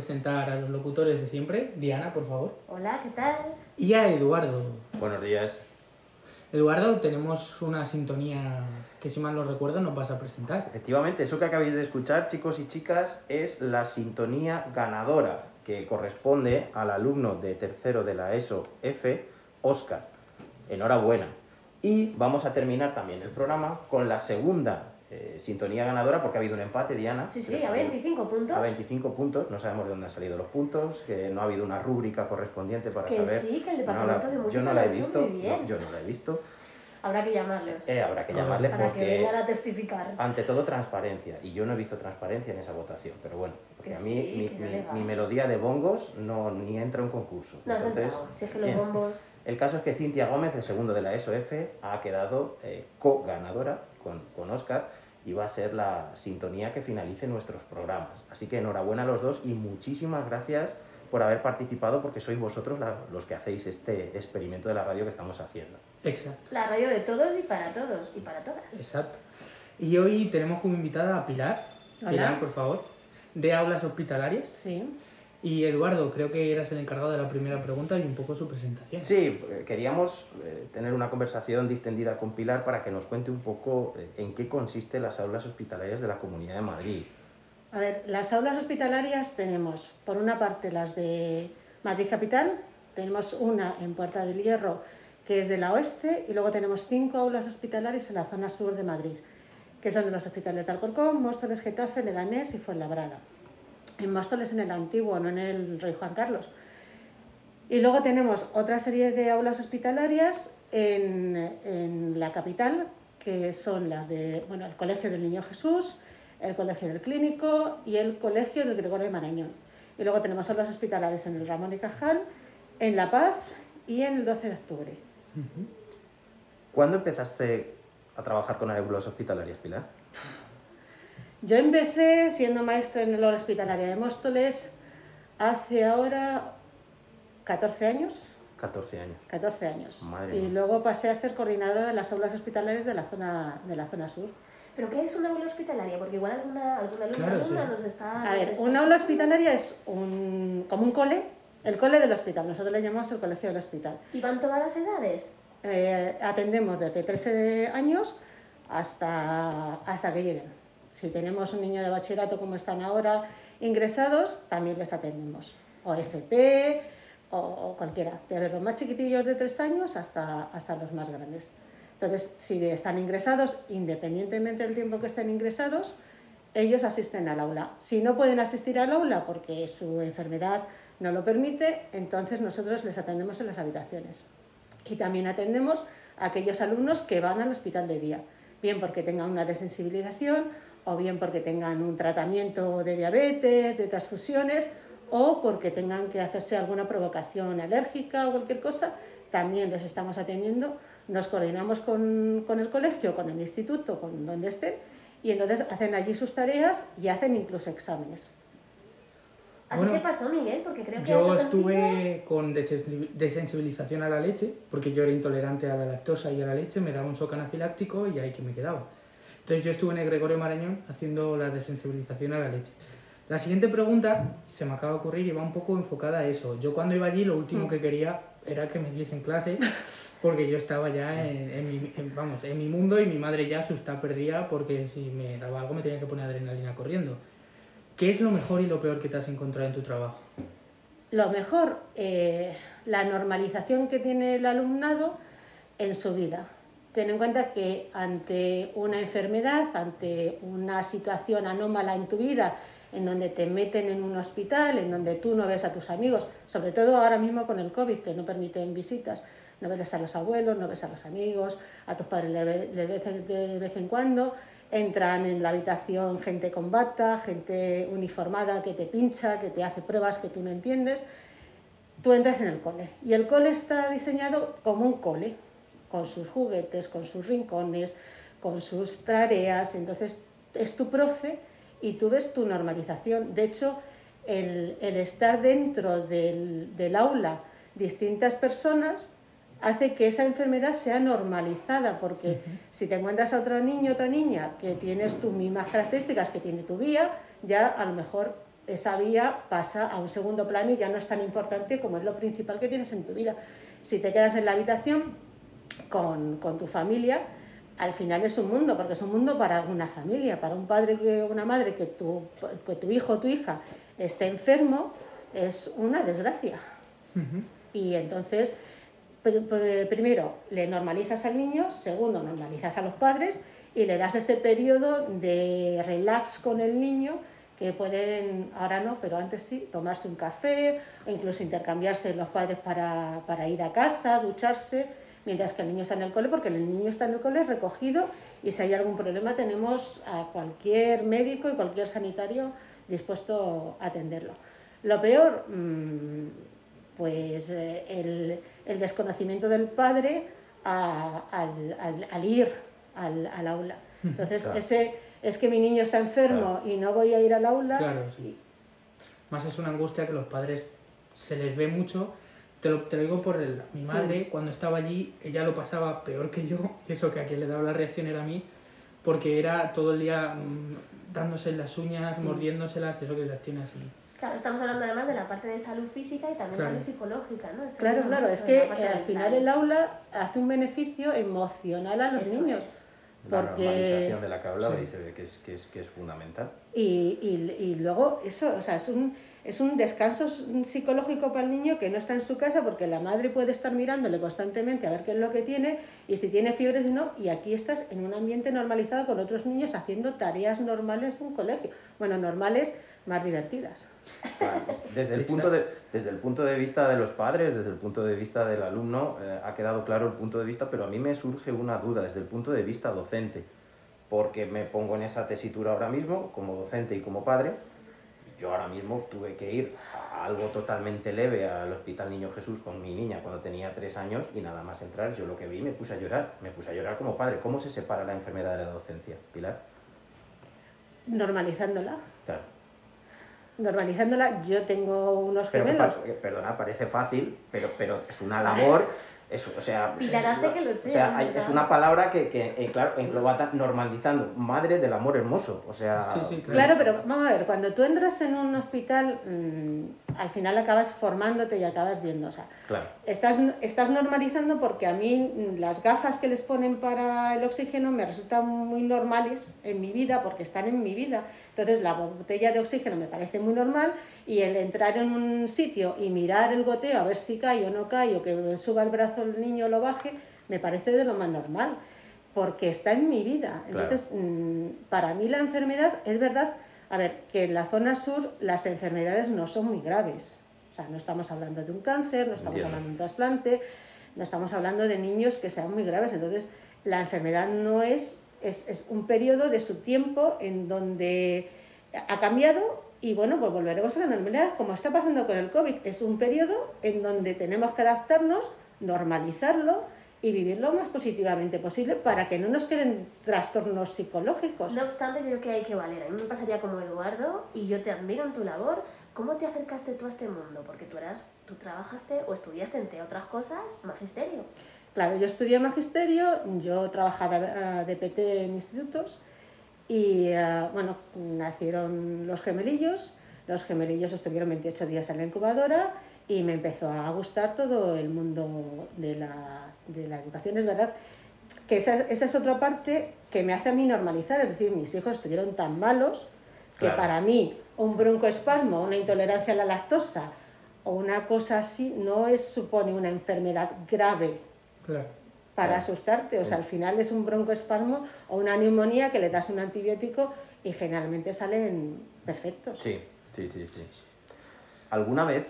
presentar a los locutores de siempre. Diana, por favor. Hola, ¿qué tal? Y a Eduardo. Buenos días. Eduardo, tenemos una sintonía que, si mal no recuerdo, nos vas a presentar. Efectivamente, eso que acabáis de escuchar, chicos y chicas, es la sintonía ganadora, que corresponde al alumno de tercero de la ESO F, Oscar. Enhorabuena. Y vamos a terminar también el programa con la segunda eh, sintonía ganadora, porque ha habido un empate, Diana. Sí, sí, a 25 puntos. A 25 puntos, no sabemos de dónde han salido los puntos, que no ha habido una rúbrica correspondiente para que saber. sí, que el No departamento la- de música yo no la ha he visto, no, yo no la he visto. Habrá que llamarlos. Eh, habrá que llamarles para que porque vengan a testificar. ante todo transparencia y yo no he visto transparencia en esa votación pero bueno porque Que a mí sí, mi, que mi- mi melodía de bongos no ni entra en concurso No entonces. Si es que los bien. bombos. el caso es que Cintia Gómez el segundo de la ESOF ha quedado eh, co-ganadora con, con Oscar y va a ser la sintonía que finalice nuestros programas así que enhorabuena a los dos y muchísimas gracias por haber participado porque sois vosotros la- los que hacéis este experimento de la radio que estamos haciendo Exacto, La radio de todos y para todos y para todas. exacto. Y hoy tenemos como invitada a Pilar. Hola. Pilar, por favor. De aulas hospitalarias. Sí. Y Eduardo, creo que eras el encargado de la primera pregunta y un poco su presentación. Sí, eh, queríamos eh, tener una conversación distendida con Pilar para que nos cuente un poco eh, en qué consiste las aulas hospitalarias de la Comunidad de Madrid. A ver, las aulas hospitalarias tenemos, por una parte, las de Madrid Capital, tenemos una en Puerta del Hierro, que es de la oeste, y luego tenemos cinco aulas hospitalarias en la zona sur de Madrid, que son los hospitales de Alcorcón, Móstoles, Getafe, Leganés y Fuenlabrada. En Móstoles en el antiguo, no en el Rey Juan Carlos. Y luego tenemos otra serie de aulas hospitalarias en, en la capital, que son las de, bueno, el Colegio del Niño Jesús, el Colegio del Clínico y el Colegio del Gregorio de Marañón. Y luego tenemos aulas hospitalarias en el Ramón y Cajal, en La Paz y en el 12 de octubre. ¿Cuándo empezaste a trabajar con aulas hospitalarias, Pilar? Yo empecé siendo maestra en el aula hospitalaria de Móstoles hace ahora 14 años. 14 años. 14 años. Madre y mía. luego pasé a ser coordinadora de las aulas hospitalarias de la zona, de la zona sur. ¿Pero qué es una aula hospitalaria? Porque igual alguna, alguna alumna, Claro, alumna sí. nos está. A nos ver, está una aula hospitalaria es un, como un cole, el cole del hospital. Nosotros le llamamos el colegio del hospital. ¿Y van todas las edades? Eh, atendemos desde 13 años hasta, hasta que lleguen. Si tenemos un niño de bachillerato como están ahora ingresados, también les atendemos. O FP o, o cualquiera, desde los más chiquitillos de 3 años hasta, hasta los más grandes. Entonces, si están ingresados, independientemente del tiempo que estén ingresados, ellos asisten al aula. Si no pueden asistir al aula porque su enfermedad no lo permite, entonces nosotros les atendemos en las habitaciones. Y también atendemos a aquellos alumnos que van al hospital de día, bien porque tengan una desensibilización o bien porque tengan un tratamiento de diabetes, de transfusiones o porque tengan que hacerse alguna provocación alérgica o cualquier cosa, también les estamos atendiendo. Nos coordinamos con, con el colegio, con el instituto, con donde estén, y entonces hacen allí sus tareas y hacen incluso exámenes. ¿A Bueno, ti te pasó, Miguel? Porque creo que Yo estuve con desensi- desensibilización a la leche, porque yo era intolerante a la lactosa y a la leche, me daba un shock anafiláctico y ahí que me quedaba. Entonces yo estuve en el Gregorio Marañón haciendo la desensibilización a la leche. La siguiente pregunta se me acaba de ocurrir y va un poco enfocada a eso. Yo cuando iba allí lo último que quería era que me diesen clase, porque yo estaba ya en, en mi, en- vamos, en mi mundo y mi madre ya asustada perdía porque si me daba algo me tenía que poner adrenalina corriendo. ¿Qué es lo mejor y lo peor que te has encontrado en tu trabajo? Lo mejor, eh, la normalización que tiene el alumnado en su vida. Ten en cuenta que ante una enfermedad, ante una situación anómala en tu vida, en donde te meten en un hospital, en donde tú no ves a tus amigos, sobre todo ahora mismo con el COVID, que no permiten visitas, no ves a los abuelos, no ves a los amigos, a tus padres de vez en cuando, entran en la habitación gente con bata, gente uniformada que te pincha, que te hace pruebas que tú no entiendes. Tú entras en el cole y el cole está diseñado como un cole, con sus juguetes, con sus rincones, con sus tareas. Entonces es tu profe y tú ves tu normalización. De hecho, el, el estar dentro del, del aula distintas personas hace que esa enfermedad sea normalizada, porque si te encuentras a otro niño, otra niña que tienes tus mismas características que tiene tu vía, ya a lo mejor esa vía pasa a un segundo plano y ya no es tan importante como es lo principal que tienes en tu vida. Si te quedas en la habitación con, con tu familia, al final es un mundo, porque es un mundo para una familia, para un padre que una madre que tu, que tu hijo o tu hija esté enfermo, es una desgracia. Y entonces, primero, le normalizas al niño, segundo, normalizas a los padres y le das ese periodo de relax con el niño que pueden, ahora no, pero antes sí, tomarse un café o incluso intercambiarse los padres para, para ir a casa, ducharse, mientras que el niño está en el cole, porque el niño está en el cole recogido y si hay algún problema tenemos a cualquier médico y cualquier sanitario dispuesto a atenderlo. Lo peor, mm, pues eh, el, el, desconocimiento del padre al, al, ir al, al, aula. Entonces, ese es que mi niño está enfermo y no voy a ir al aula. Claro, sí. Más es una angustia que los padres se les ve mucho. Te lo, te lo digo por el, mi madre, cuando estaba allí, ella lo pasaba peor que yo, y eso que a quien le daba la reacción era a mí, porque era todo el día mmm, dándose las uñas, mm. mordiéndoselas, eso que las tiene así. Claro, estamos hablando además de la parte de salud física y también claro. salud psicológica, ¿no? Este claro, claro, es que eh, al final el aula hace un beneficio emocional a los Eso niños. Es. La Porque- normalización de la que hablaba Sí. y se ve que es, que es, que es fundamental. Y, y, y luego eso, o sea, es un, es un descanso psicológico para el niño que no está en su casa porque la madre puede estar mirándole constantemente a ver qué es lo que tiene y si tiene fiebres y no, y aquí estás en un ambiente normalizado con otros niños haciendo tareas normales de un colegio. Bueno, normales, más divertidas. Desde el, punto de, desde el punto de vista de los padres, desde el punto de vista del alumno, eh, ha quedado claro el punto de vista, pero a mí me surge una duda desde el punto de vista docente, porque me pongo en esa tesitura ahora mismo, como docente y como padre. Yo ahora mismo tuve que ir a algo totalmente leve al Hospital Niño Jesús con mi niña cuando tenía tres años y nada más entrar, yo lo que vi me puse a llorar, me puse a llorar como padre. ¿Cómo se separa la enfermedad de la docencia, Pilar? Normalizándola. Claro. Normalizándola, yo tengo unos Pero gemelos. que, perdona, parece fácil, pero, pero es una labor, es, o sea... Pilar hace que lo O sea, sea, hay- ¿verdad? es una palabra que, que eh, claro, engloba normalizando, madre del amor hermoso, o sea... Sí, sí, Claro, pero vamos a ver, cuando tú entras en un hospital, mm, al final acabas formándote y acabas viendo. O sea, claro. estás, estás normalizando porque a mí las gafas que les ponen para el oxígeno me resultan muy normales en mi vida porque están en mi vida. Entonces la botella de oxígeno me parece muy normal y el entrar en un sitio y mirar el goteo a ver si cae o no cae o que suba el brazo el niño o lo baje, me parece de lo más normal porque está en mi vida. Entonces, mm, para mí la enfermedad es verdad, a ver, que en la zona sur las enfermedades no son muy graves. O sea, no estamos hablando de un cáncer, no estamos hablando de un trasplante, no estamos hablando de niños que sean muy graves. Entonces, la enfermedad no es, es, es un periodo de su tiempo en donde ha cambiado y bueno, pues volveremos a la normalidad, como está pasando con el COVID. Es un periodo en donde tenemos que adaptarnos, normalizarlo y vivir lo más positivamente posible para que no nos queden trastornos psicológicos. No obstante, creo que hay que valer. A mí me pasaría como Eduardo y yo te admiro en tu labor. ¿Cómo te acercaste tú a este mundo? Porque tú eras, tú trabajaste o estudiaste, entre otras cosas, magisterio. Claro, yo estudié magisterio, yo trabajaba eh, de PT en institutos y eh, bueno, nacieron los gemelillos, los gemelillos estuvieron 28 días en la incubadora y me empezó a gustar todo el mundo de la, de la educación. Es verdad que esa, esa es otra parte que me hace a mí normalizar, es decir, mis hijos estuvieron tan malos que Claro. para mí un broncoespasmo, una intolerancia a la lactosa o una cosa así no es, supone una enfermedad grave Claro. para Claro. asustarte. O sea, al final es un broncoespasmo o una neumonía que le das un antibiótico y generalmente salen perfectos. Sí, sí, sí, sí. ¿Alguna vez,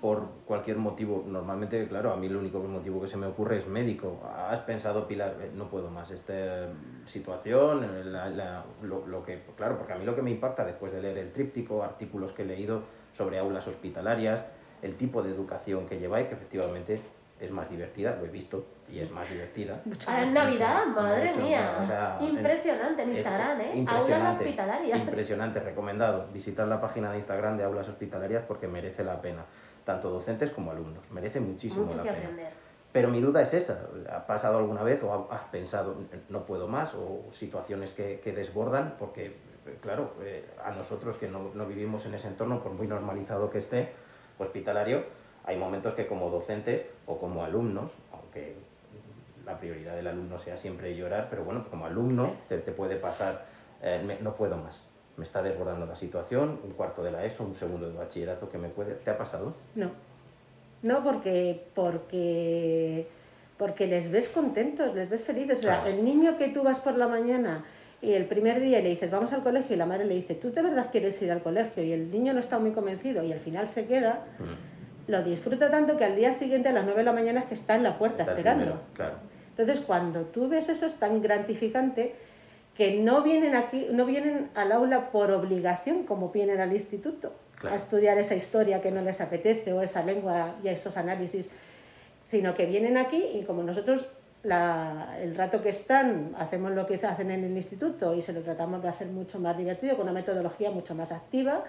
por cualquier motivo, normalmente, claro, a mí el único motivo que se me ocurre es médico, has pensado, Pilar, eh, no puedo más, esta situación, eh, la- la- lo, lo que, claro, porque a mí lo que me impacta después de leer el tríptico, artículos que he leído sobre aulas hospitalarias, el tipo de educación que lleváis, que efectivamente es más divertida, lo he visto, y es más divertida. Ahora en Navidad, madre Mucho, mía. o sea, en- Impresionante en Es Instagram, ¿eh? Aulas hospitalarias. Impresionante, recomendado. Visitad la página de Instagram de Aulas Hospitalarias porque merece la pena. Tanto docentes como alumnos. Merece muchísimo Mucho la que pena. aprender. Pero mi duda es esa, ¿ha pasado alguna vez o has pensado, no puedo más, o situaciones que, que desbordan? Porque, claro, eh, a nosotros que no, no, vivimos en ese entorno, por muy normalizado que esté, hospitalario, hay momentos que como docentes o como alumnos, aunque la prioridad del alumno sea siempre llorar, pero bueno, como alumno te, te puede pasar, eh, no puedo más, me está desbordando la situación, un cuarto de la ESO, un segundo de bachillerato que me puede... ¿Te ha pasado? No, no, porque, porque, porque les ves contentos, les ves felices. O sea, el niño que tú vas por la mañana y el primer día le dices, vamos al colegio, y la madre le dice, ¿tú de verdad quieres ir al colegio? Y el niño no está muy convencido y al final se queda, mm. lo disfruta tanto que al día siguiente a las 9 de la mañana es que está en la puerta esperando. claro. Entonces, cuando tú ves eso es tan gratificante que no vienen aquí, no vienen al aula por obligación como vienen al instituto a estudiar esa historia que no les apetece o esa lengua y esos análisis, sino que vienen aquí y como nosotros el rato que están hacemos lo que hacen en el instituto y se lo tratamos de hacer mucho más divertido, con una metodología mucho más activa.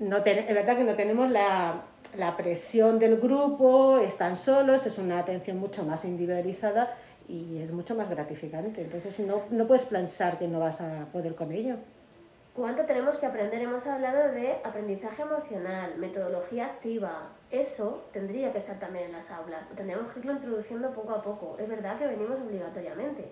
No es verdad que no tenemos la, la presión del grupo, están solos, es una atención mucho más individualizada y es mucho más gratificante. Entonces no, no puedes pensar que no vas a poder con ello. ¿Cuánto tenemos que aprender? Hemos hablado de aprendizaje emocional, metodología activa. Eso tendría que estar también en las aulas. Tendríamos que irlo introduciendo poco a poco. Es verdad que venimos obligatoriamente,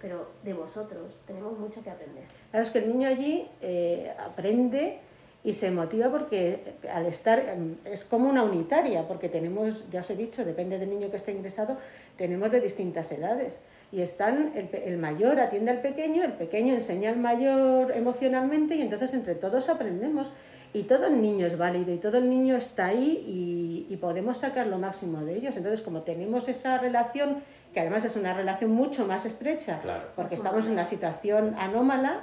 pero de vosotros tenemos mucho que aprender. Claro, es que el niño allí eh, aprende y se motiva porque al estar es como una unitaria, porque tenemos, ya os he dicho, depende del niño que esté ingresado, tenemos de distintas edades y están, el, mayor atiende al pequeño, el pequeño enseña al mayor emocionalmente y entonces entre todos aprendemos. Y todo el niño es válido y todo el niño está ahí y, podemos sacar lo máximo de ellos. Entonces, como tenemos esa relación, que además es una relación mucho más estrecha, porque estamos en una situación anómala,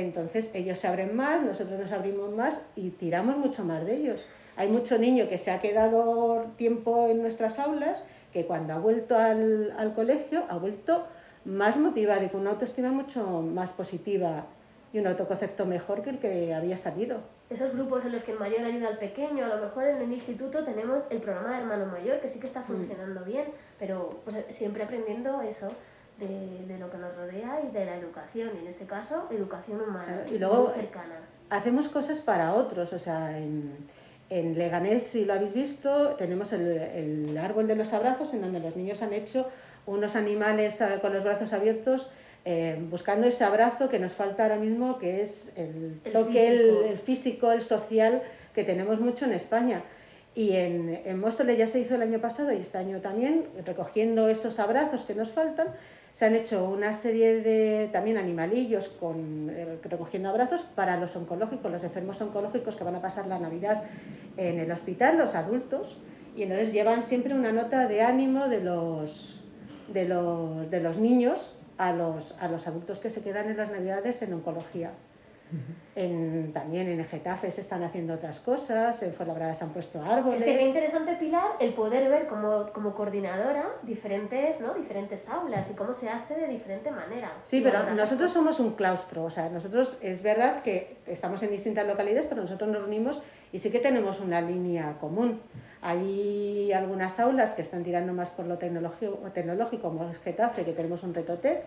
entonces ellos se abren más, nosotros nos abrimos más y tiramos mucho más de ellos. Hay mucho niño que se ha quedado tiempo en nuestras aulas que cuando ha vuelto al, al colegio ha vuelto más motivado y con una autoestima mucho más positiva y un autoconcepto mejor que el que había salido. Esos grupos en los que el mayor ayuda al pequeño, a lo mejor en el instituto tenemos el programa de hermano mayor, que sí que está mm. funcionando bien, pero pues, siempre aprendiendo eso de, de, lo que nos rodea y de la educación, y en este caso, educación humana, y luego cercana. Hacemos cosas para otros, o sea, en, en Leganés, si lo habéis visto, tenemos el, árbol de los abrazos en donde los niños han hecho unos animales eh, con los brazos abiertos eh, buscando ese abrazo que nos falta ahora mismo, que es el, toque, El, físico, el social, que tenemos mucho en España. Y en, en Móstoles ya se hizo el año pasado y este año también, recogiendo esos abrazos que nos faltan, se han hecho una serie de también animalillos con, eh, recogiendo abrazos para los oncológicos, los enfermos oncológicos que van a pasar la Navidad en el hospital, los adultos, y entonces llevan siempre una nota de ánimo de los, de los, de los niños a los, a los adultos que se quedan en las Navidades en oncología. En, también en Getafe se están haciendo otras cosas, en Fuenlabrada se han puesto árboles. Es que es interesante, Pilar, el poder ver como, como coordinadora diferentes, ¿no? diferentes aulas y cómo se hace de diferente manera. Sí, pero nosotros somos un claustro, o sea, nosotros es verdad que estamos en distintas localidades, pero nosotros nos reunimos y sí que tenemos una línea común. Hay algunas aulas que están tirando más por lo tecnológico, tecnológico como es Getafe, que tenemos un reto tech,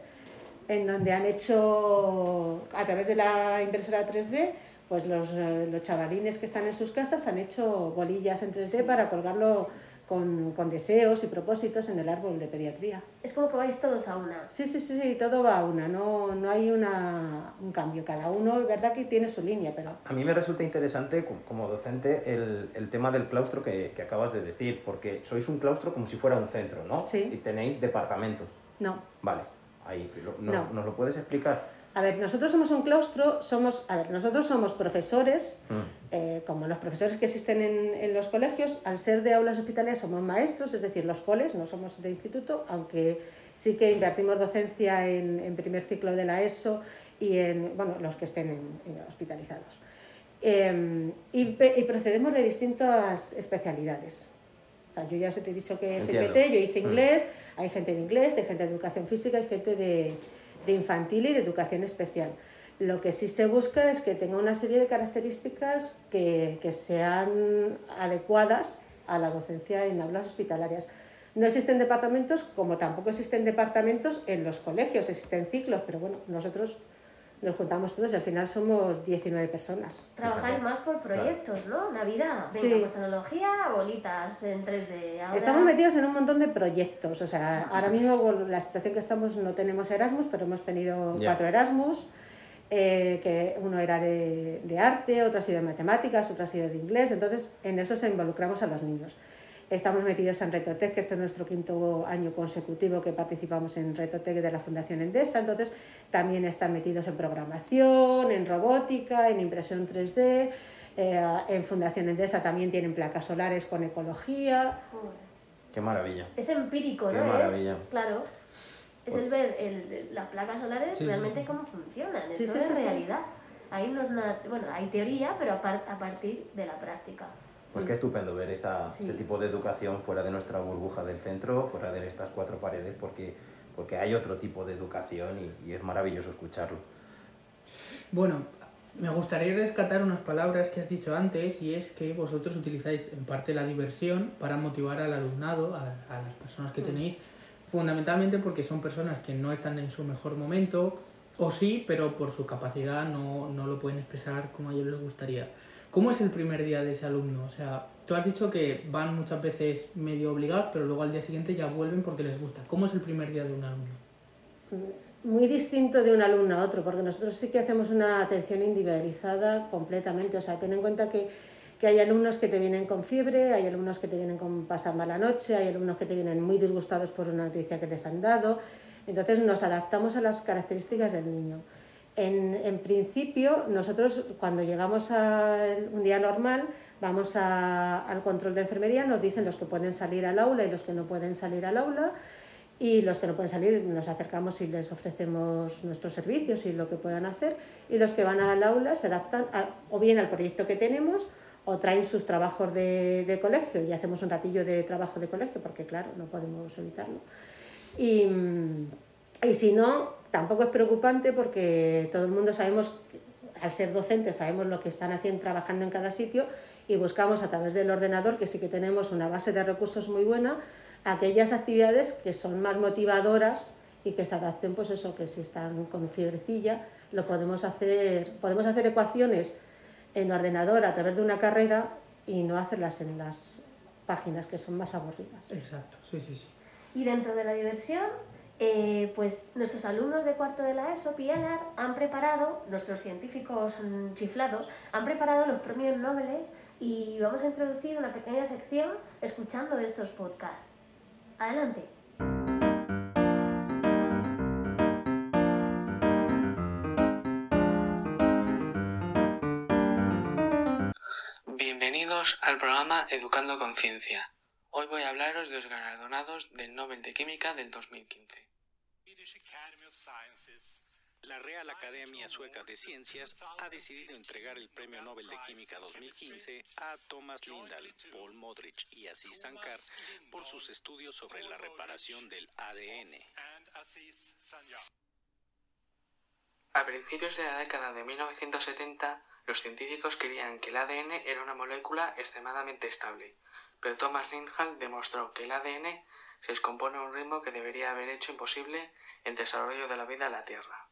en donde han hecho, a través de la impresora 3D, pues los, eh, los chavalines que están en sus casas han hecho bolillas en 3D para colgarlo con, con, deseos y propósitos en el árbol de pediatría. Es como que vais todos a una. Sí, sí, sí, sí todo va a una, no, no hay una, un cambio. Cada uno, es verdad que tiene su línea, pero... A mí me resulta interesante como docente el, el tema del claustro que, que, acabas de decir, porque sois un claustro como si fuera un centro, ¿no? Sí. Y tenéis departamentos. No. Vale. Ahí, no, ¿Nos lo puedes explicar? A ver, nosotros somos un claustro, somos, a ver, nosotros somos profesores, mm. eh, como los profesores que existen en, en, los colegios, al ser de aulas hospitalarias somos maestros, es decir, los coles, no somos de instituto, aunque sí que invertimos docencia en, en primer ciclo de la ESO y en, bueno, los que estén en, hospitalizados. Em, y, y, procedemos de distintas especialidades. O sea, yo ya te he dicho que es IPT, yo hice mm. inglés, hay gente de inglés, hay gente de educación física, hay gente de, de infantil y de educación especial. Lo que sí se busca es que tenga una serie de características que, que, sean adecuadas a la docencia en aulas hospitalarias. No existen departamentos como tampoco existen departamentos en los colegios, existen ciclos, pero bueno, nosotros nos juntamos todos y al final somos 19 personas. Trabajáis más por proyectos, ¿no? Navidad, venga, Sí. pues tecnología, bolitas en 3D. Ahora... Estamos metidos en un montón de proyectos, o sea, ahora mismo con la situación que estamos no tenemos Erasmus, pero hemos tenido Ya. cuatro Erasmus, eh, que uno era de, de arte, otro ha sido de matemáticas, otro ha sido de inglés, entonces en eso se involucramos a los niños. Estamos metidos en Retotec, que este es nuestro quinto año consecutivo que participamos en Retotec de la Fundación Endesa, entonces también están metidos en programación, en robótica, en impresión 3D, eh, en Fundación Endesa también tienen placas solares con ecología. Qué maravilla. Es empírico, Qué ¿no? maravilla. Es, claro. Es el ver el- las placas solares Sí, realmente sí. cómo funcionan. Sí, Eso sí, es sí, sí. realidad. Ahí no es nada. Bueno, hay teoría, pero a, par- a partir de la práctica. Pues qué estupendo ver esa, Sí. ese tipo de educación fuera de nuestra burbuja del centro, fuera de estas cuatro paredes, porque, porque hay otro tipo de educación y, y es maravilloso escucharlo. Bueno, me gustaría rescatar unas palabras que has dicho antes y es que vosotros utilizáis en parte la diversión para motivar al alumnado, a, a las personas que tenéis, fundamentalmente porque son personas que no están en su mejor momento, o sí, pero por su capacidad no, no lo pueden expresar como a ellos les gustaría. ¿Cómo es el primer día de ese alumno? O sea, tú has dicho que van muchas veces medio obligados, pero luego al día siguiente ya vuelven porque les gusta. ¿Cómo es el primer día de un alumno? muy distinto de un alumno a otro, porque nosotros sí que hacemos una atención individualizada completamente. O sea, ten en cuenta que, que hay alumnos que te vienen con fiebre, hay alumnos que te vienen con pasar mala noche, hay alumnos que te vienen muy disgustados por una noticia que les han dado. Entonces nos adaptamos a las características del niño. En, en principio, nosotros cuando llegamos a un día normal, vamos a- al control de enfermería, nos dicen los que pueden salir al aula y los que no pueden salir al aula. Y los que no pueden salir nos acercamos y les ofrecemos nuestros servicios y lo que puedan hacer. Y los que van al aula se adaptan o bien al proyecto que tenemos o traen sus trabajos de, de colegio y hacemos un ratillo de trabajo de colegio porque claro, no podemos evitarlo. Y, mm, y si no, tampoco es preocupante porque todo el mundo sabemos, al ser docentes, sabemos lo que están haciendo, trabajando en cada sitio y buscamos a través del ordenador, que sí que tenemos una base de recursos muy buena, aquellas actividades que son más motivadoras y que se adapten, pues eso, que si están con fiebrecilla, lo podemos hacer, podemos hacer ecuaciones en ordenador a través de una carrera y no hacerlas en las páginas que son más aburridas. Exacto, sí, sí, sí. Y dentro de la diversión, eh, pues nuestros alumnos de cuarto de la ESO, PIELAR, han preparado, nuestros científicos mm, chiflados, han preparado los premios Nobel y vamos a introducir una pequeña sección escuchando estos podcasts. Adelante. Bienvenidos al programa Educando Conciencia. Hoy voy a hablaros de los galardonados del Nobel de Química del 2015. La Real Academia Sueca de Ciencias ha decidido entregar el Premio Nobel de Química 2015 a Thomas Lindahl, Paul Modrich y Aziz Sankar por sus estudios sobre la reparación del ADN. A principios de la década de 1970, los científicos creían que el ADN era una molécula extremadamente estable, pero Thomas Lindahl demostró que el ADN se descompone a un ritmo que debería haber hecho imposible el desarrollo de la vida en la Tierra.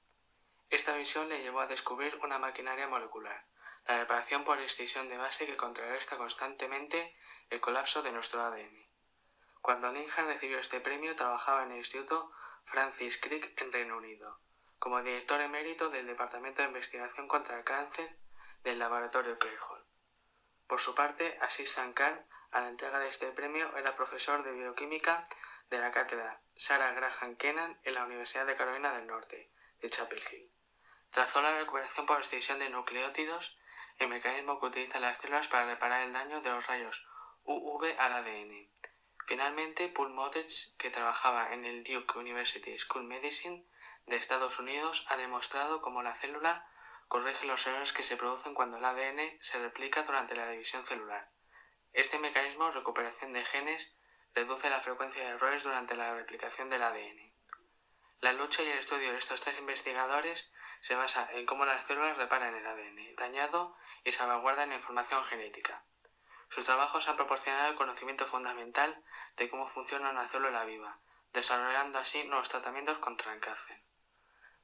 Esta visión le llevó a descubrir una maquinaria molecular, la reparación por escisión de base que contrarresta constantemente el colapso de nuestro ADN. Cuando Lindahl recibió este premio trabajaba en el Instituto Francis Crick en Reino Unido, como director emérito del Departamento de Investigación contra el Cáncer del Laboratorio Clay Hall. Por su parte, Sankar, a la entrega de este premio, era profesor de bioquímica de la cátedra Sarah Graham Kennan en la Universidad de Carolina del Norte, de Chapel Hill. Trazó la recuperación por extinción de nucleótidos, el mecanismo que utilizan las células para reparar el daño de los rayos UV al ADN. Finalmente, Paul Modrich, que trabajaba en el Duke University School Medicine de Estados Unidos, ha demostrado cómo la célula corrige los errores que se producen cuando el ADN se replica durante la división celular. Este mecanismo, recuperación de genes, reduce la frecuencia de errores durante la replicación del ADN. La lucha y el estudio de estos tres investigadores se basa en cómo las células reparan el ADN dañado y salvaguardan la información genética. Sus trabajos han proporcionado el conocimiento fundamental de cómo funciona una célula viva, desarrollando así nuevos tratamientos contra el cáncer.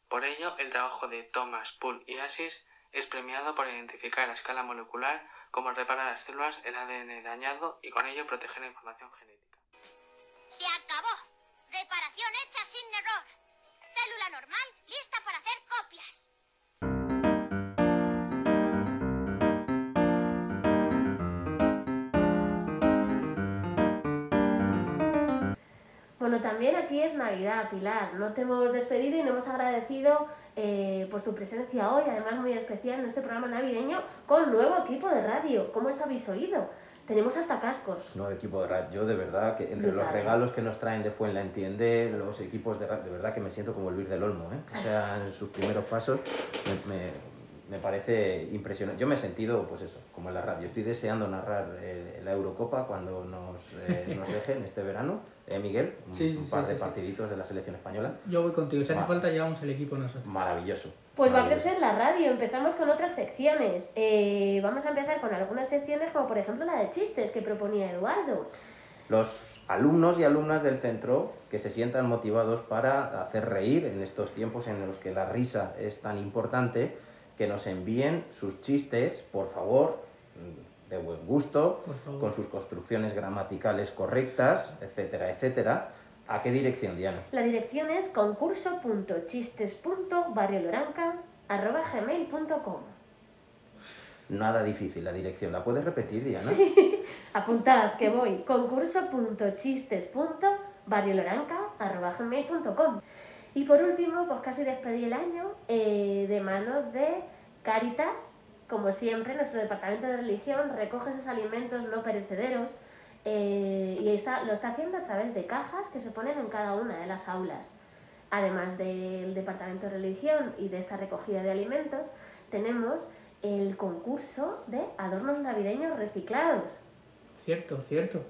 Por ello, el trabajo de Thomas, Poole y Asis es premiado por identificar a escala molecular cómo reparar las células el ADN dañado y con ello proteger la información genética. Se acabó. Reparación hecha sin error. Célula normal lista para hacer copias. Bueno, también aquí es Navidad, Pilar. No te hemos despedido y no hemos agradecido eh, pues tu presencia hoy, además muy especial en este programa navideño con nuevo equipo de radio. ¿Cómo os habéis oído? Tenemos hasta cascos. No, equipo de radio. Yo de verdad que entre los regalos que nos traen de Fuenlaentiende, los equipos de radio, de verdad que me siento como el Luis del Olmo, ¿eh? O sea, en sus primeros pasos me, me- me parece impresionante. Yo me he sentido, pues eso, como en la radio. Estoy deseando narrar eh, la Eurocopa cuando nos, eh, nos dejen este verano. ¿Eh, Miguel? Un, Sí, sí, un par sí, de sí. partiditos de la selección española. Yo voy contigo. Si hace falta, llevamos el equipo nosotros. Maravilloso. Pues va a maravilloso. crecer la radio, empezamos con otras secciones. Eh, vamos a empezar con algunas secciones como por ejemplo la de chistes que proponía Eduardo. los alumnos y alumnas del centro que se sientan motivados para hacer reír en estos tiempos en los que la risa es tan importante, que nos envíen sus chistes, por favor, de buen gusto, con sus construcciones gramaticales correctas, etcétera, etcétera. ¿A qué dirección, Diana? La dirección es concurso.chistes.barrioloranca.gmail.com Nada difícil la dirección. ¿La puedes repetir, Diana? Apuntad que voy concurso.chistes.barrioloranca.gmail.com Y por último, pues casi despedí el año eh, de manos de Caritas. Como siempre, nuestro departamento de religión recoge esos alimentos no perecederos eh, y está, lo está haciendo a través de cajas que se ponen en cada una de las aulas. Además del departamento de religión y de esta recogida de alimentos, tenemos el concurso de adornos navideños reciclados. Cierto, cierto.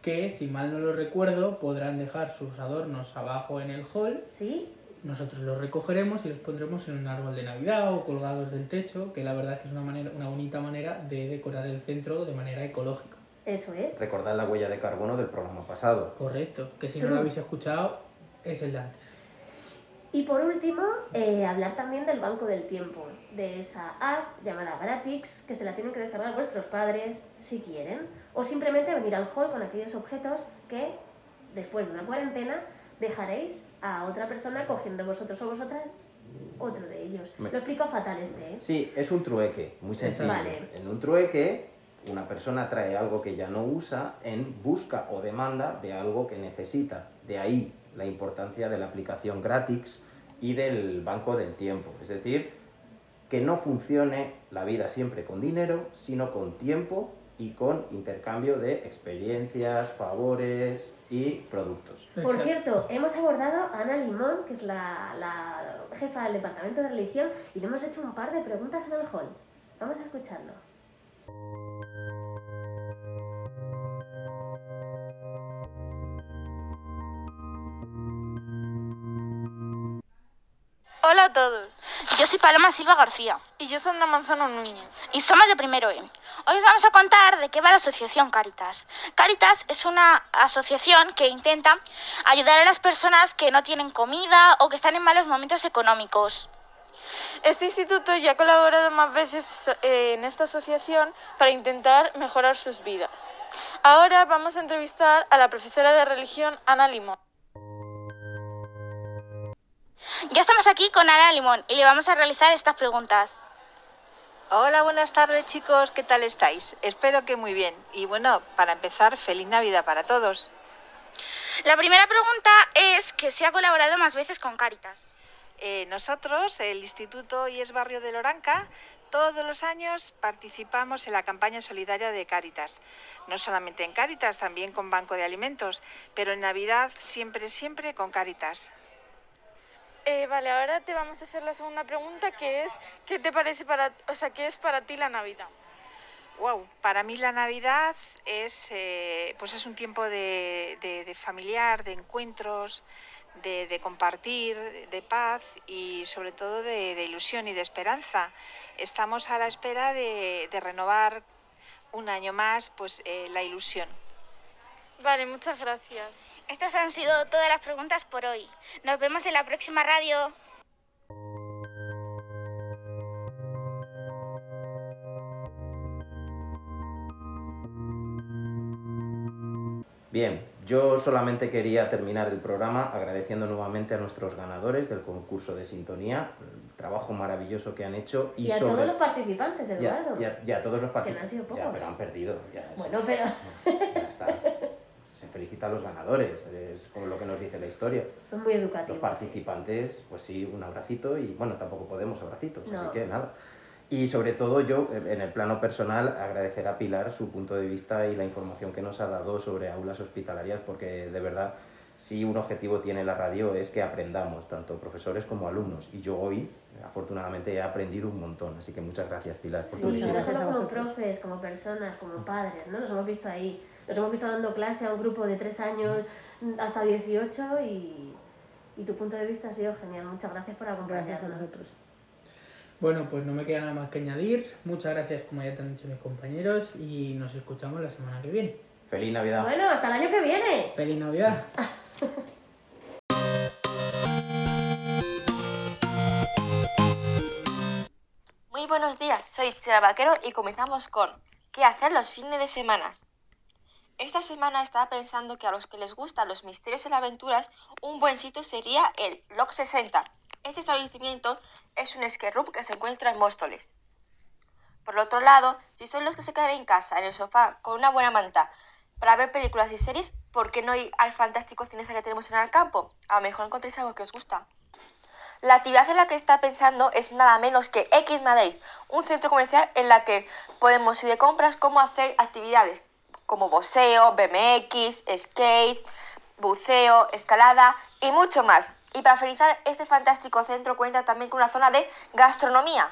Que si mal no lo recuerdo, podrán dejar sus adornos abajo en el hall. ¿Sí? Nosotros los recogeremos y los pondremos en un árbol de Navidad o colgados del techo, que la verdad que es una, manera, una bonita manera de decorar el centro de manera ecológica. Eso es. Recordad la huella de carbono del programa pasado. Correcto, que si no lo habéis escuchado, es el de antes. Y por último, eh, hablar también del Banco del Tiempo, de esa app llamada Gratix, que se la tienen que descargar vuestros padres si quieren, o simplemente venir al hall con aquellos objetos que, después de una cuarentena, dejaréis a otra persona cogiendo vosotros o vosotras otro de ellos. Me- Lo explico fatal este, ¿eh? Sí, es un trueque, muy sencillo. Vale. En un trueque, una persona trae algo que ya no usa en busca o demanda de algo que necesita. De ahí la importancia de la aplicación Gratix y del banco del tiempo. Es decir, que no funcione la vida siempre con dinero, sino con tiempo y con intercambio de experiencias, favores y productos. Por cierto, hemos abordado a Ana Limón, que es la, la jefa del Departamento de Religión, y le hemos hecho un par de preguntas en el hall. Vamos a escucharlo. Hola a todos. Yo soy Paloma Silva García Y yo Sandra Manzano Núñez. y somos de Primero E. Hoy os vamos a contar de qué va la asociación Caritas. Caritas es una asociación que intenta ayudar a las personas que no tienen comida o que están en malos momentos económicos. Este instituto ya ha colaborado más veces eh, en esta asociación para intentar mejorar sus vidas. Ahora vamos a entrevistar a la profesora de religión Ana Limón. Ya estamos aquí con Ana Limón y le vamos a realizar estas preguntas. Hola, buenas tardes chicos, ¿qué tal estáis? Espero que muy bien. Y bueno, para empezar, feliz Navidad para todos. La primera pregunta es que se ha colaborado más veces con Caritas. Eh, nosotros, el Instituto IES Barrio de Loranca, todos los años participamos en la campaña solidaria de Cáritas. No solamente en Cáritas, también con Banco de Alimentos, pero en Navidad siempre, siempre con Cáritas. Eh, vale, ahora te vamos a hacer la segunda pregunta que es ¿qué te parece para, o sea, qué es para ti la Navidad? Wow, para mí la Navidad es, eh, pues es un tiempo de, de- de familiar, de encuentros, de, de compartir, de paz y sobre todo de, ilusión y de esperanza. Estamos a la espera de, de renovar un año más pues eh, la ilusión. Vale, muchas gracias. Estas han sido todas las preguntas por hoy. Nos vemos en la próxima radio. Bien, yo solamente quería terminar el programa agradeciendo nuevamente a nuestros ganadores del concurso de sintonía, el trabajo maravilloso que han hecho. Y, a sobre- todos los participantes, y a- Eduardo. y a- y a todos los Que no han participantes. sido Ya, pocos. pero han perdido. ya, Bueno, pero Ya. Se felicita a los ganadores, es como lo que nos dice la historia. es muy educativo. Los participantes, pues sí, un abracito y bueno, tampoco podemos abracitos, así No. que nada. Y sobre todo yo, en el plano personal, agradecer a Pilar su punto de vista y la información que nos ha dado sobre aulas hospitalarias, porque de verdad, si un objetivo tiene la radio es que aprendamos, tanto profesores como alumnos. Y yo hoy, afortunadamente, he aprendido un montón. Así que muchas gracias, Pilar, por Sí, tu Muchas no solo como profes, como personas, como padres, ¿no? Nos hemos visto ahí. Nos hemos visto dando clase a un grupo de 3 años hasta 18 y, y tu punto de vista ha sido genial. Muchas gracias por acompañarnos. Gracias a vosotros. Bueno, pues no me queda nada más que añadir. Muchas gracias, como ya te han dicho mis compañeros, y nos escuchamos la semana que viene. Feliz Navidad. Bueno, hasta el año que viene. ¡Feliz Navidad! Muy buenos días, soy Itziar Vaquero y comenzamos con ¿Qué hacer los fines de semana? Esta semana estaba pensando que a los que les gustan los misterios y las aventuras, un buen sitio sería el Log 60. Este establecimiento es un escape que se encuentra en Móstoles. Por otro lado, si son los que se quedan en casa, en el sofá, con una buena manta, para ver películas y series, ¿por qué no ir al fantástico cine que tenemos en el campo? A lo mejor encontréis algo que os gusta. La actividad en la que está pensando es nada menos que X Madrid, un centro comercial en la que podemos ir de compras como hacer actividades como boxeo, BMX, skate, buceo, escalada y mucho más. Y para finalizar, este fantástico centro cuenta también con una zona de gastronomía.